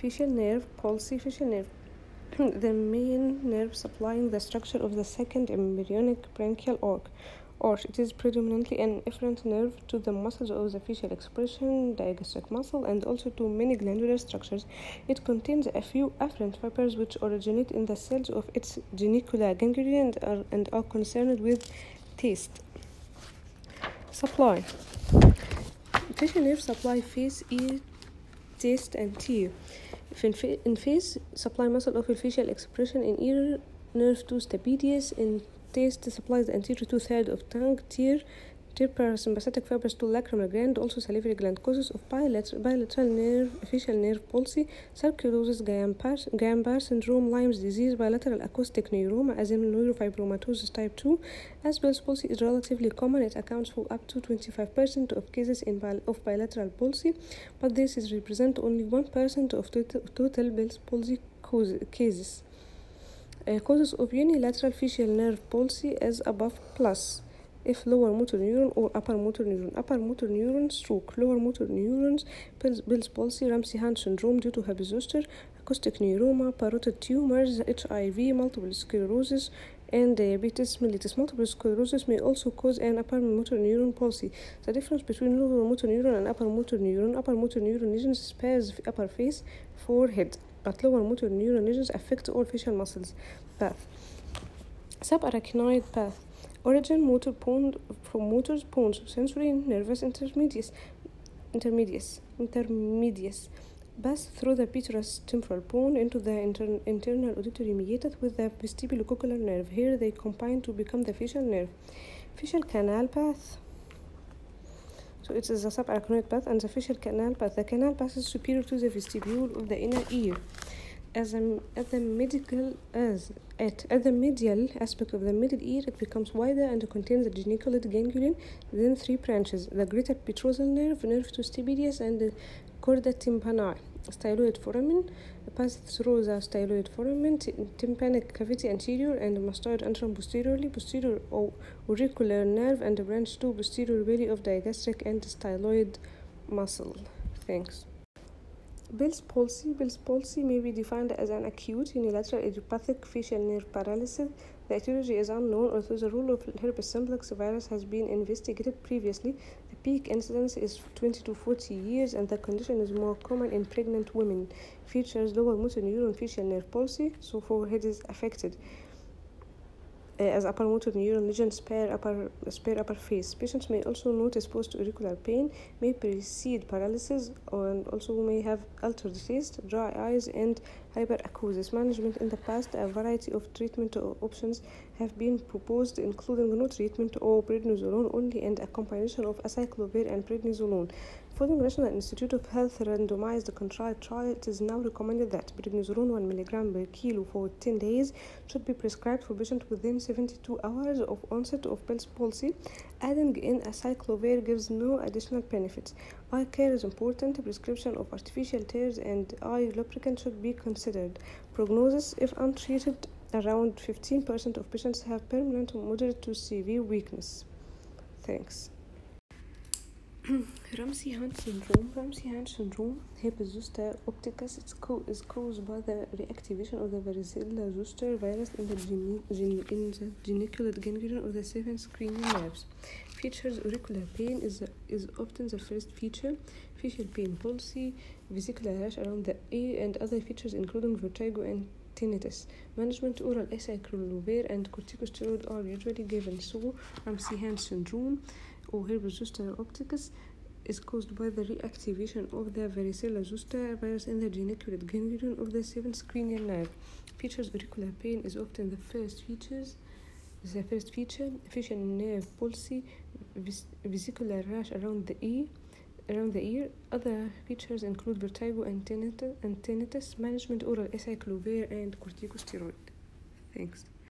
facial nerve palsy facial nerve the main nerve supplying the structure of the second embryonic branchial arc or It is predominantly an efferent nerve to the muscles of the facial expression, digastric muscle, and also to many glandular structures. It contains a few afferent fibers which originate in the cells of its geniculate ganglion and are, and are concerned with taste. Supply facial nerve supply face, ear, taste, and tear. In, fa- in face, supply muscle of facial expression in ear, nerve to stapedius, in taste supplies the anterior two third of tongue, tear, tear parasympathetic fibers to lacrimal gland, also salivary gland, causes of bilateral, nerve, facial nerve palsy, sarcoidosis, Guillain-Barré syndrome, Lyme's disease, bilateral acoustic neuroma, as in neurofibromatosis type 2. As Bell's palsy is relatively common, it accounts for up to 25% of cases in bil- of bilateral palsy, but this is represent only 1% of total, total Bell's palsy cases. Uh, causes of unilateral facial nerve palsy as above plus if lower motor neuron or upper motor neuron upper motor neuron stroke lower motor neurons Bell's, palsy Ramsay Hunt syndrome due to herpes zoster acoustic neuroma parotid tumors HIV multiple sclerosis and diabetes mellitus multiple sclerosis may also cause an upper motor neuron palsy the difference between lower motor neuron and upper motor neuron upper motor neuron lesions spares upper face forehead but lower motor neuron lesions affect all facial muscles. Path. Subarachnoid path. Origin motor pons from motor pons sensory nervus intermedius intermedius intermedius pass through the petrous temporal bone into the inter internal auditory meatus with the vestibulocochlear nerve. Here they combine to become the facial nerve. Facial canal path. So it is the subarachnoid path and the facial canal path. The canal passes superior to the vestibule of the inner ear. As a, at the medical as at, at the medial aspect of the middle ear, it becomes wider and contains the geniculate ganglion, then three branches: the greater petrosal nerve, nerve to stapedius, and the chorda tympani. Styloid foramen passes through the styloid foramen, tympanic cavity anterior, and mastoid antrum posteriorly, posterior auricular nerve, and branch to posterior belly of digastric and styloid muscle. Thanks. Bell's palsy. Bell's palsy may be defined as an acute unilateral idiopathic facial nerve paralysis. The etiology is unknown, although the role of herpes simplex virus has been investigated previously. The peak incidence is 20 to 40 years, and the condition is more common in pregnant women. Features lower motor neuron facial nerve palsy, so forehead is affected. Uh, as upper motor neuron lesion spare upper spare upper face. Patients may also notice post-auricular pain, may precede paralysis, and also may have altered taste, dry eyes, and hyperacusis. Management in the past, a variety of treatment options have been proposed, including no treatment or prednisolone only, and a combination of acyclovir and prednisolone. The National Institute of Health randomized controlled trial, it is now recommended that prednisolone 1 mg per kilo for 10 days should be prescribed for patients within 72 hours of onset of Bell's palsy. Adding in a acyclovir gives no additional benefits. Eye care is important. Prescription of artificial tears and eye lubricant should be considered. Prognosis, if untreated, around 15% of patients have permanent moderate to severe weakness. Thanks. Ramsay Hunt syndrome. Ramsay Hunt syndrome, herpes zoster oticus, it's co- is caused by the reactivation of the varicella zoster virus in the, in the geniculate ganglion of the seven cranial nerves. Features auricular pain is, is often the first feature. Facial pain, palsy, vesicular rash around the ear, and other features including vertigo and tinnitus. Management oral acyclovir and corticosteroid are usually given. So, Ramsay Hunt syndrome or herpes zoster oticus is caused by the reactivation of the varicella zoster virus in the geniculate ganglion of the seventh cranial nerve. Features auricular pain is often the first features. The first feature, facial nerve palsy, ves- vesicular rash around the ear, around the ear. Other features include vertigo and tinnitus, and tinnitus management oral acyclovir and corticosteroid. Thanks.